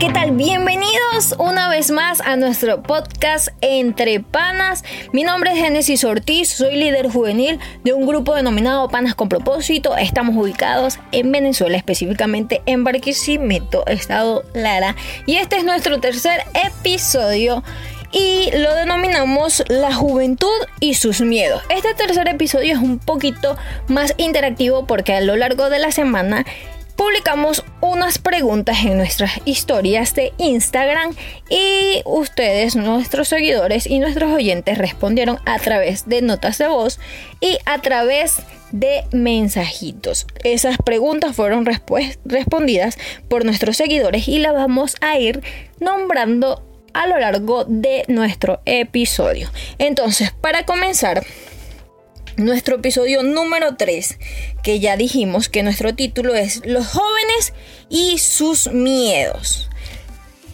¿qué tal? Bienvenidos una vez más a nuestro podcast Entre Panas. Mi nombre es Génesis Ortiz, soy líder juvenil de un grupo denominado Panas con Propósito. Estamos ubicados en Venezuela, específicamente en Barquisimeto, Estado Lara. Y este es nuestro tercer episodio y lo denominamos La juventud y sus miedos. Este tercer episodio es un poquito más interactivo porque a lo largo de la semana publicamos unas preguntas en nuestras historias de Instagram y ustedes, nuestros seguidores y nuestros oyentes respondieron a través de notas de voz y a través de mensajitos. Esas preguntas fueron respondidas por nuestros seguidores y las vamos a ir nombrando a lo largo de nuestro episodio. Entonces, para comenzar, nuestro episodio número 3, que ya dijimos que nuestro título es Los jóvenes y sus miedos.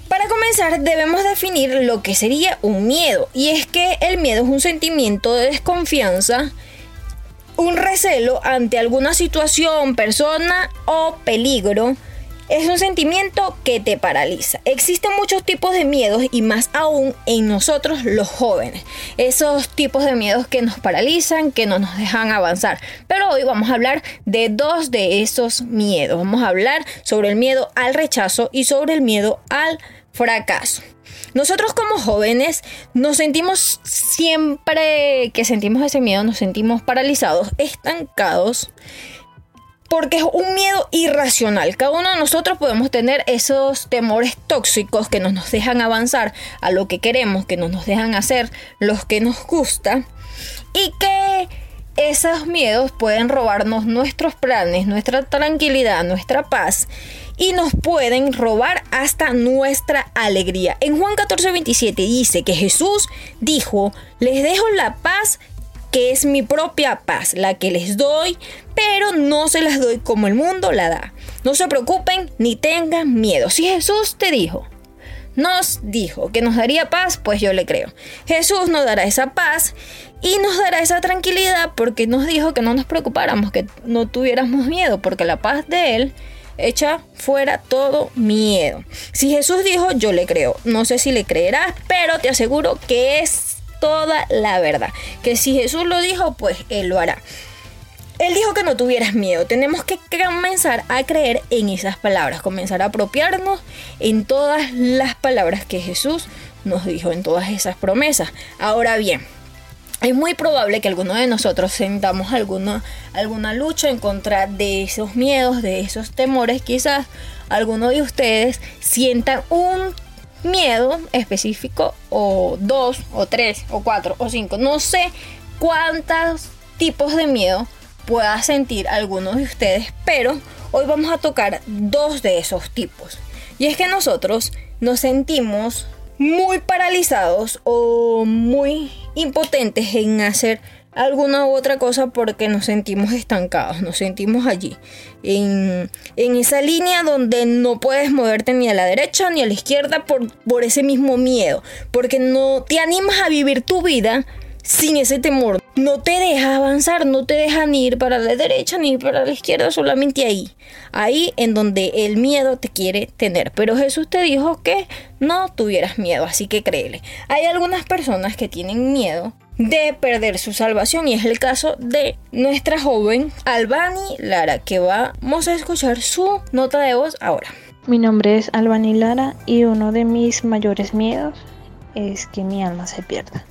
Para comenzar debemos definir lo que sería un miedo, y es que el miedo es un sentimiento de desconfianza, un recelo ante alguna situación, persona o peligro es un sentimiento que te paraliza. Existen muchos tipos de miedos y más aún en nosotros los jóvenes. Esos tipos de miedos que nos paralizan, que no nos dejan avanzar. Pero hoy vamos a hablar de dos de esos miedos. Vamos a hablar sobre el miedo al rechazo y sobre el miedo al fracaso. Nosotros como jóvenes nos sentimos siempre que sentimos ese miedo, nos sentimos paralizados, estancados porque es un miedo irracional. Cada uno de nosotros podemos tener esos temores tóxicos que no nos dejan avanzar a lo que queremos, que no nos dejan hacer lo que nos gusta y que esos miedos pueden robarnos nuestros planes, nuestra tranquilidad, nuestra paz y nos pueden robar hasta nuestra alegría. En Juan 14, 27 dice que Jesús dijo, les dejo la paz que es mi propia paz, la que les doy, pero no se las doy como el mundo la da. No se preocupen ni tengan miedo. Si Jesús te dijo, nos dijo que nos daría paz, pues yo le creo. Jesús nos dará esa paz y nos dará esa tranquilidad porque nos dijo que no nos preocupáramos, que no tuviéramos miedo, porque la paz de Él echa fuera todo miedo. Si Jesús dijo, yo le creo. No sé si le creerás, pero te aseguro que es toda la verdad. Que si Jesús lo dijo, pues Él lo hará. Él dijo que no tuvieras miedo. Tenemos que comenzar a creer en esas palabras, comenzar a apropiarnos en todas las palabras que Jesús nos dijo, en todas esas promesas. Ahora bien, es muy probable que alguno de nosotros sentamos alguna, alguna lucha en contra de esos miedos, de esos temores. Quizás alguno de ustedes sientan un miedo específico o dos o tres o cuatro o cinco. No sé cuántos tipos de miedo pueda sentir alguno de ustedes, pero hoy vamos a tocar dos de esos tipos. Y es que nosotros nos sentimos muy paralizados o muy impotentes en hacer alguna u otra cosa porque nos sentimos estancados, nos sentimos allí, en, esa línea donde no puedes moverte ni a la derecha ni a la izquierda por, por ese mismo miedo, porque no te animas a vivir tu vida sin ese temor. No te deja avanzar, no te deja ni ir para la derecha ni para la izquierda, solamente ahí. Ahí en donde el miedo te quiere tener. Pero Jesús te dijo que no tuvieras miedo, así que créele. Hay algunas personas que tienen miedo de perder su salvación y es el caso de nuestra joven Albani Lara que vamos a escuchar su nota de voz ahora. Mi nombre es Albani Lara y uno de mis mayores miedos es que mi alma se pierda.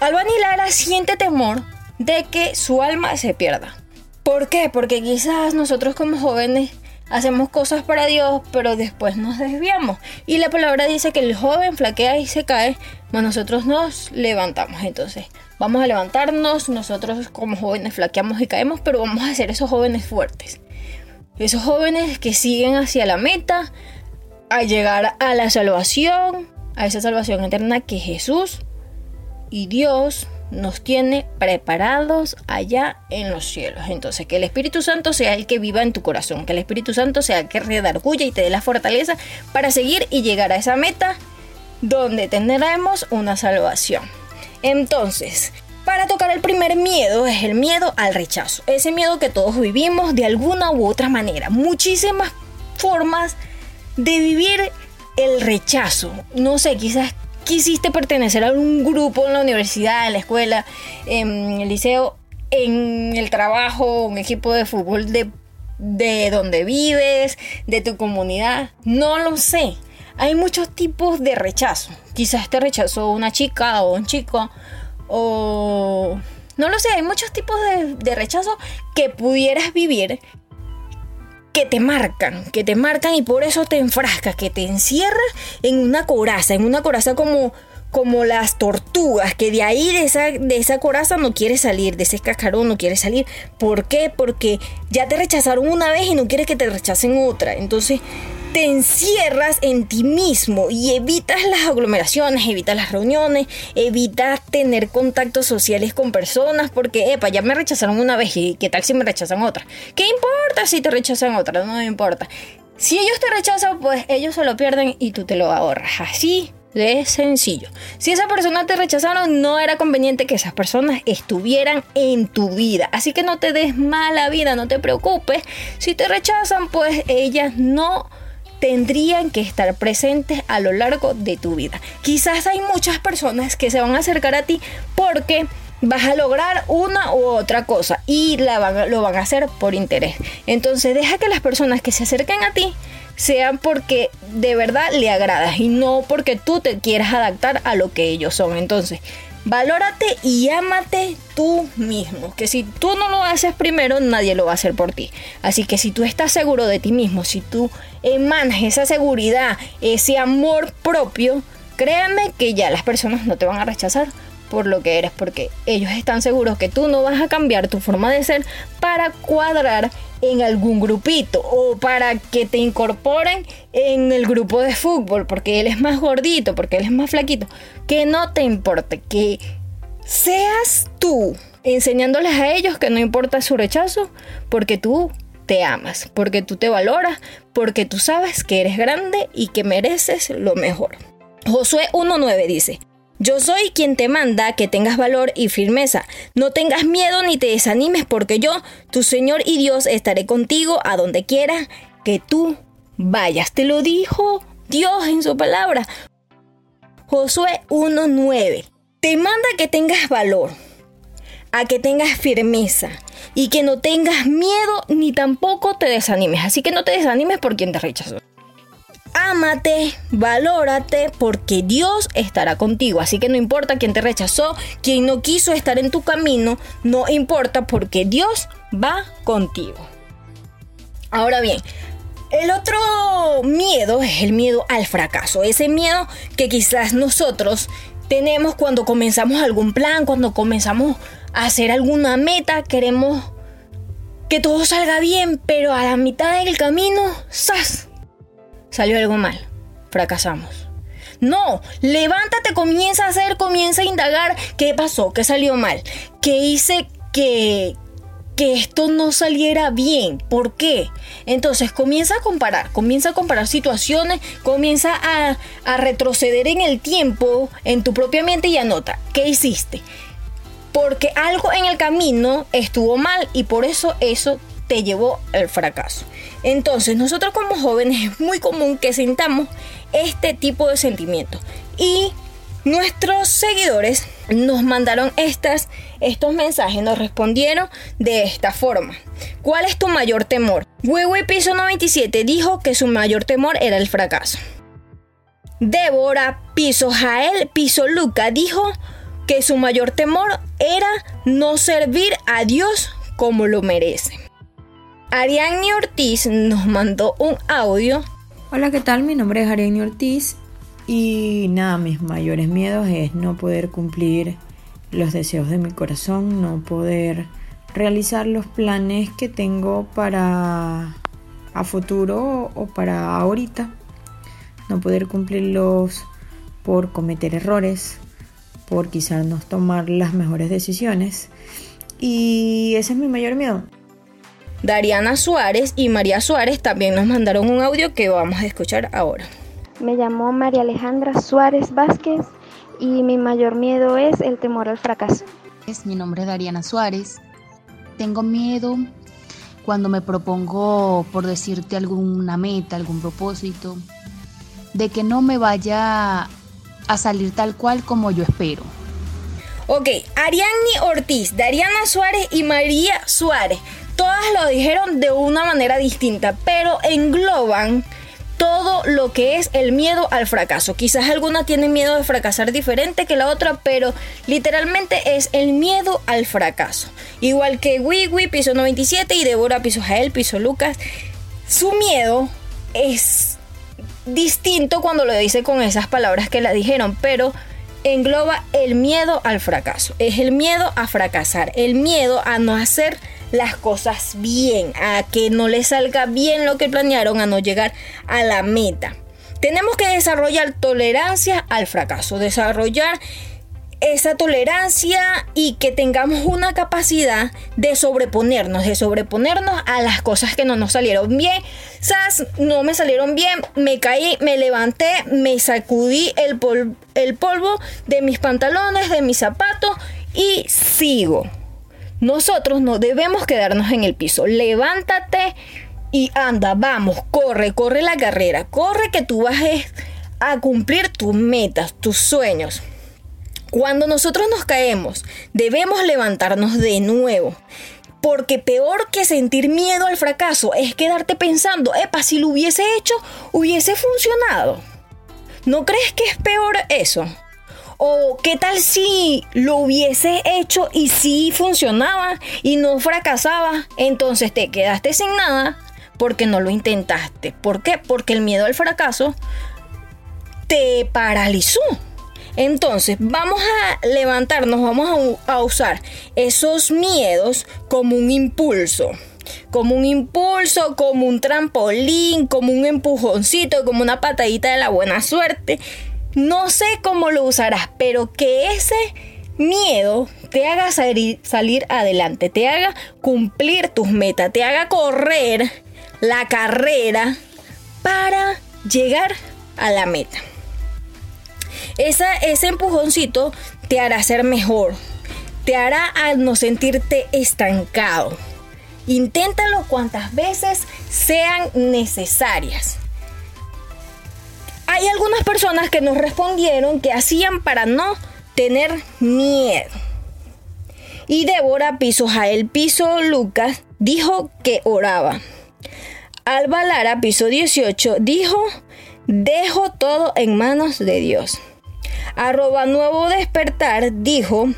Albani Lara siente temor de que su alma se pierda. ¿Por qué? Porque quizás nosotros como jóvenes hacemos cosas para Dios, pero después nos desviamos. Y la palabra dice que el joven flaquea y se cae, mas nosotros nos levantamos. Entonces, vamos a levantarnos, nosotros como jóvenes flaqueamos y caemos, pero vamos a ser esos jóvenes fuertes. Esos jóvenes que siguen hacia la meta, a llegar a la salvación, a esa salvación eterna que Jesús y Dios nos tiene preparados allá en los cielos. Entonces, que el Espíritu Santo sea el que viva en tu corazón, que el Espíritu Santo sea el que redarguya y te dé la fortaleza para seguir y llegar a esa meta donde tendremos una salvación. Entonces, para tocar el primer miedo es el miedo al rechazo. Ese miedo que todos vivimos de alguna u otra manera. Muchísimas formas de vivir el rechazo. No sé, quizás quisiste pertenecer a un grupo en la universidad, en la escuela, en el liceo, en el trabajo, un equipo de fútbol de, de donde vives, de tu comunidad. No lo sé. Hay muchos tipos de rechazo. Quizás te rechazó una chica o un chico. O... No lo sé, hay muchos tipos de, de rechazo que pudieras vivir que te marcan, que te marcan y por eso te enfrascas, que te encierras en una coraza, en una coraza como como las tortugas, que de ahí, de esa, de esa coraza no quieres salir, de ese cascarón no quieres salir. ¿Por qué? Porque ya te rechazaron una vez y no quieres que te rechacen otra. Entonces te encierras en ti mismo y evitas las aglomeraciones, evitas las reuniones, evitas tener contactos sociales con personas porque, epa, ya me rechazaron una vez y qué tal si me rechazan otra. ¿Qué importa si te rechazan otra? No me importa. Si ellos te rechazan, pues ellos se lo pierden y tú te lo ahorras. Así de sencillo. Si esa persona te rechazaron, no era conveniente que esas personas estuvieran en tu vida. Así que no te des mala vida, no te preocupes. Si te rechazan, pues ellas no tendrían que estar presentes a lo largo de tu vida. Quizás hay muchas personas que se van a acercar a ti porque vas a lograr una u otra cosa y la lo van a hacer por interés. Entonces deja que las personas que se acerquen a ti sean porque de verdad le agradas y no porque tú te quieras adaptar a lo que ellos son. Entonces, valórate y ámate tú mismo. Que si tú no lo haces primero, nadie lo va a hacer por ti. Así que si tú estás seguro de ti mismo, si tú emanas esa seguridad, ese amor propio, créanme que ya las personas no te van a rechazar por lo que eres, porque ellos están seguros que tú no vas a cambiar tu forma de ser para cuadrar en algún grupito o para que te incorporen en el grupo de fútbol porque él es más gordito, porque él es más flaquito. Que no te importe, que seas tú enseñándoles a ellos que no importa su rechazo porque tú te amas, porque tú te valoras, porque tú sabes que eres grande y que mereces lo mejor. Josué 1.9 dice, yo soy quien te manda que tengas valor y firmeza. No tengas miedo ni te desanimes porque yo, tu Señor y Dios, estaré contigo a donde quiera que tú vayas. Te lo dijo Dios en su palabra. Josué 1.9. Te manda que tengas valor, a que tengas firmeza y que no tengas miedo ni tampoco te desanimes. Así que no te desanimes por quien te rechazó. Ámate, valórate, porque Dios estará contigo. Así que no importa quién te rechazó, quién no quiso estar en tu camino, no importa porque Dios va contigo. Ahora bien, el otro miedo es el miedo al fracaso. Ese miedo que quizás nosotros tenemos cuando comenzamos algún plan, cuando comenzamos a hacer alguna meta, queremos que todo salga bien, pero a la mitad del camino, ¡zas! Salió algo mal, fracasamos. No, levántate, comienza a hacer, comienza a indagar qué pasó, qué salió mal, qué hice que, que esto no saliera bien, ¿por qué? Entonces comienza a comparar, comienza a comparar situaciones, comienza a, a retroceder en el tiempo, en tu propia mente y anota, ¿qué hiciste? Porque algo en el camino estuvo mal y por eso eso te llevó al fracaso. Entonces, nosotros como jóvenes es muy común que sintamos este tipo de sentimientos. Y nuestros seguidores nos mandaron estas, estos mensajes, nos respondieron de esta forma. ¿Cuál es tu mayor temor? Huevo Piso 97 dijo que su mayor temor era el fracaso. Débora Piso Jael Piso Luca dijo que su mayor temor era no servir a Dios como lo merece. Ariadne Ortiz nos mandó un audio. Hola, ¿qué tal? Mi nombre es Ariadne Ortiz y nada, mis mayores miedos es no poder cumplir los deseos de mi corazón, no poder realizar los planes que tengo para a futuro o para ahorita, no poder cumplirlos por cometer errores, por quizás no tomar las mejores decisiones y ese es mi mayor miedo. Dariana Suárez y María Suárez también nos mandaron un audio que vamos a escuchar ahora. Me llamo María Alejandra Suárez Vázquez y mi mayor miedo es el temor al fracaso. Mi nombre es Dariana Suárez. Tengo miedo cuando me propongo, por decirte, alguna meta, algún propósito, de que no me vaya a salir tal cual como yo espero. Ok, Ariadne Ortiz, Dariana Suárez y María Suárez, todas lo dijeron de una manera distinta, pero engloban todo lo que es el miedo al fracaso. Quizás alguna tiene miedo de fracasar diferente que la otra, pero literalmente es el miedo al fracaso. Igual que Wiwi, piso 97 y Débora, piso Jael, piso Lucas. Su miedo es distinto cuando lo dice con esas palabras que la dijeron, pero engloba el miedo al fracaso. Es el miedo a fracasar, el miedo a no hacer las cosas bien, a que no les salga bien lo que planearon, a no llegar a la meta. Tenemos que desarrollar tolerancia al fracaso, desarrollar esa tolerancia y que tengamos una capacidad de sobreponernos, de sobreponernos a las cosas que no nos salieron bien. Sas, no me salieron bien, me caí, me levanté, me sacudí el, el polvo de mis pantalones, de mis zapatos y sigo. Nosotros no debemos quedarnos en el piso. Levántate y anda, vamos, corre, corre la carrera. Corre que tú vas a cumplir tus metas, tus sueños. Cuando nosotros nos caemos, debemos levantarnos de nuevo. Porque peor que sentir miedo al fracaso es quedarte pensando, epa, si lo hubiese hecho, hubiese funcionado. ¿No crees que es peor eso? O qué tal si lo hubiese hecho y sí funcionaba y no fracasaba. Entonces te quedaste sin nada porque no lo intentaste. ¿Por qué? Porque el miedo al fracaso te paralizó. Entonces vamos a levantarnos, vamos a, usar esos miedos como un impulso como un impulso, como un trampolín, como un empujoncito, como una patadita de la buena suerte no sé cómo lo usarás, pero que ese miedo te haga salir, adelante, te haga cumplir tus metas, te haga correr la carrera para llegar a la meta. ese empujoncito te hará ser mejor, te hará no sentirte estancado. Inténtalo cuantas veces sean necesarias. Hay algunas personas que nos respondieron que hacían para no tener miedo. Y Débora Piso Jael Piso Lucas dijo que oraba. Alba Lara Piso 18 dijo, dejo todo en manos de Dios. Arroba Nuevo Despertar dijo,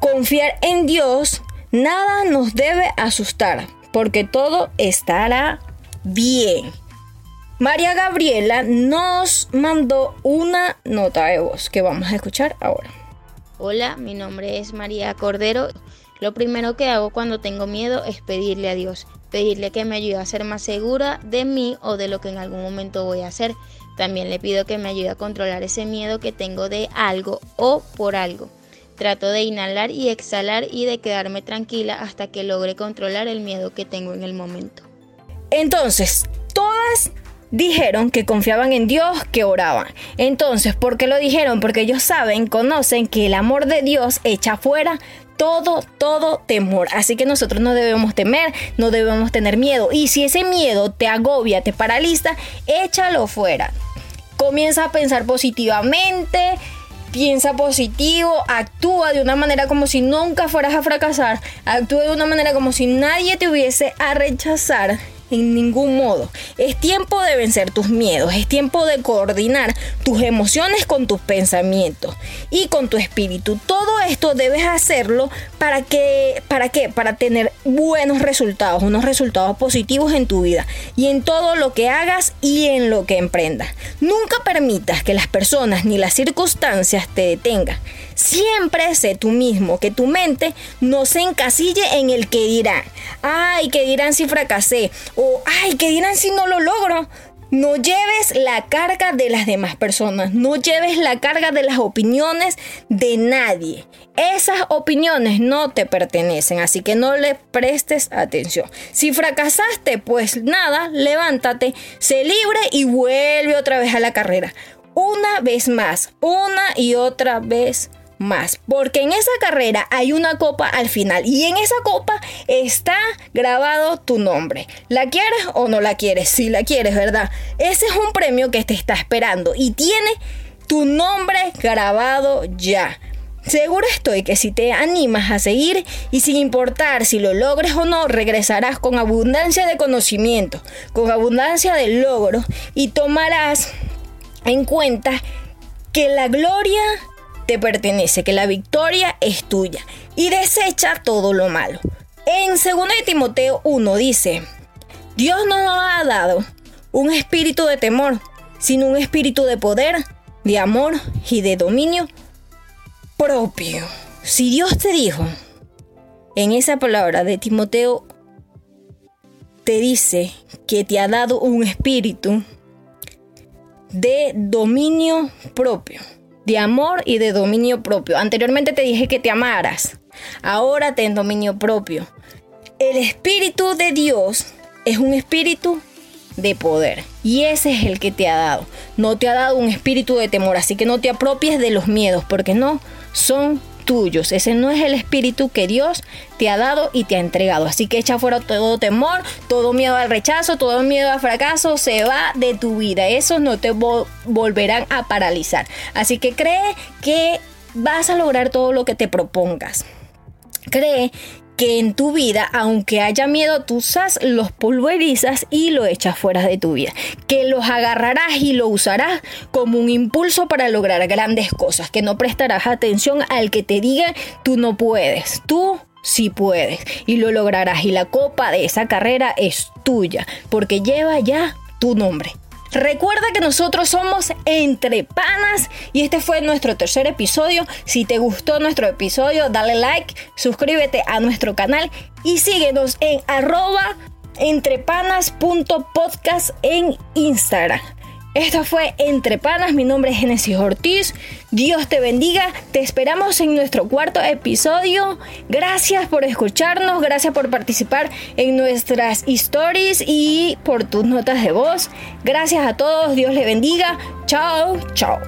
confiar en Dios, nada nos debe asustar, porque todo estará bien. María Gabriela nos mandó una nota de voz que vamos a escuchar ahora. Hola, mi nombre es María Cordero. Lo primero que hago cuando tengo miedo es pedirle a Dios, pedirle que me ayude a ser más segura de mí o de lo que en algún momento voy a hacer. También le pido que me ayude a controlar ese miedo que tengo de algo o por algo. Trato de inhalar y exhalar y de quedarme tranquila hasta que logre controlar el miedo que tengo en el momento. Entonces, todas dijeron que confiaban en Dios, que oraban. Entonces, ¿por qué lo dijeron? Porque ellos saben, conocen que el amor de Dios echa fuera todo, todo temor. Así que nosotros no debemos temer, no debemos tener miedo. Y si ese miedo te agobia, te paraliza, échalo fuera. Comienza a pensar positivamente, piensa positivo, actúa de una manera como si nunca fueras a fracasar, actúa de una manera como si nadie te hubiese a rechazar en ningún modo. Es tiempo de vencer tus miedos, es tiempo de coordinar tus emociones con tus pensamientos y con tu espíritu. Todo esto debes hacerlo para que para qué? Para tener buenos resultados, unos resultados positivos en tu vida y en todo lo que hagas y en lo que emprendas. Nunca permitas que las personas ni las circunstancias te detengan. Siempre sé tú mismo, que tu mente no se encasille en el que dirán. Ay, que dirán si fracasé o ay, que dirán si no lo logro. No lleves la carga de las demás personas, no lleves la carga de las opiniones de nadie. Esas opiniones no te pertenecen, así que no le prestes atención. Si fracasaste, pues nada, levántate, sé libre y vuelve otra vez a la carrera. Una vez más, una y otra vez más, porque en esa carrera hay una copa al final y en esa copa está grabado tu nombre. ¿La quieres o no la quieres? Si la quieres, ¿verdad? Ese es un premio que te está esperando y tiene tu nombre grabado ya. Seguro estoy que si te animas a seguir y sin importar si lo logres o no, regresarás con abundancia de conocimiento, con abundancia de logro y tomarás en cuenta que la gloria te pertenece, que la victoria es tuya y desecha todo lo malo. En 2 Timoteo 1 dice, Dios no nos ha dado un espíritu de temor, sino un espíritu de poder, de amor y de dominio propio. Si Dios te dijo en esa palabra de Timoteo, te dice que te ha dado un espíritu de dominio propio de amor y de dominio propio. Anteriormente te dije que te amaras, ahora ten dominio propio. El Espíritu de Dios es un espíritu de poder y ese es el que te ha dado. No te ha dado un espíritu de temor, así que no te apropies de los miedos porque no son tuyos. Ese no es el espíritu que Dios te ha dado y te ha entregado. Así que echa fuera todo temor, todo miedo al rechazo, todo miedo al fracaso, se va de tu vida. Esos no te volverán a paralizar. Así que cree que vas a lograr todo lo que te propongas. Cree que en tu vida, aunque haya miedo, tú usas, los pulverizas y lo echas fuera de tu vida. Que los agarrarás y lo usarás como un impulso para lograr grandes cosas. Que no prestarás atención al que te diga tú no puedes. Tú sí puedes y lo lograrás. Y la copa de esa carrera es tuya porque lleva ya tu nombre. Recuerda que nosotros somos Entre Panas y este fue nuestro tercer episodio. Si te gustó nuestro episodio, dale like, suscríbete a nuestro canal y síguenos en arroba entrepanas.podcast en Instagram. Esto fue Entre Panas, mi nombre es Genesis Ortiz. Dios te bendiga, te esperamos en nuestro cuarto episodio. Gracias por escucharnos, gracias por participar en nuestras stories y por tus notas de voz. Gracias a todos, Dios le bendiga. Chao, chao.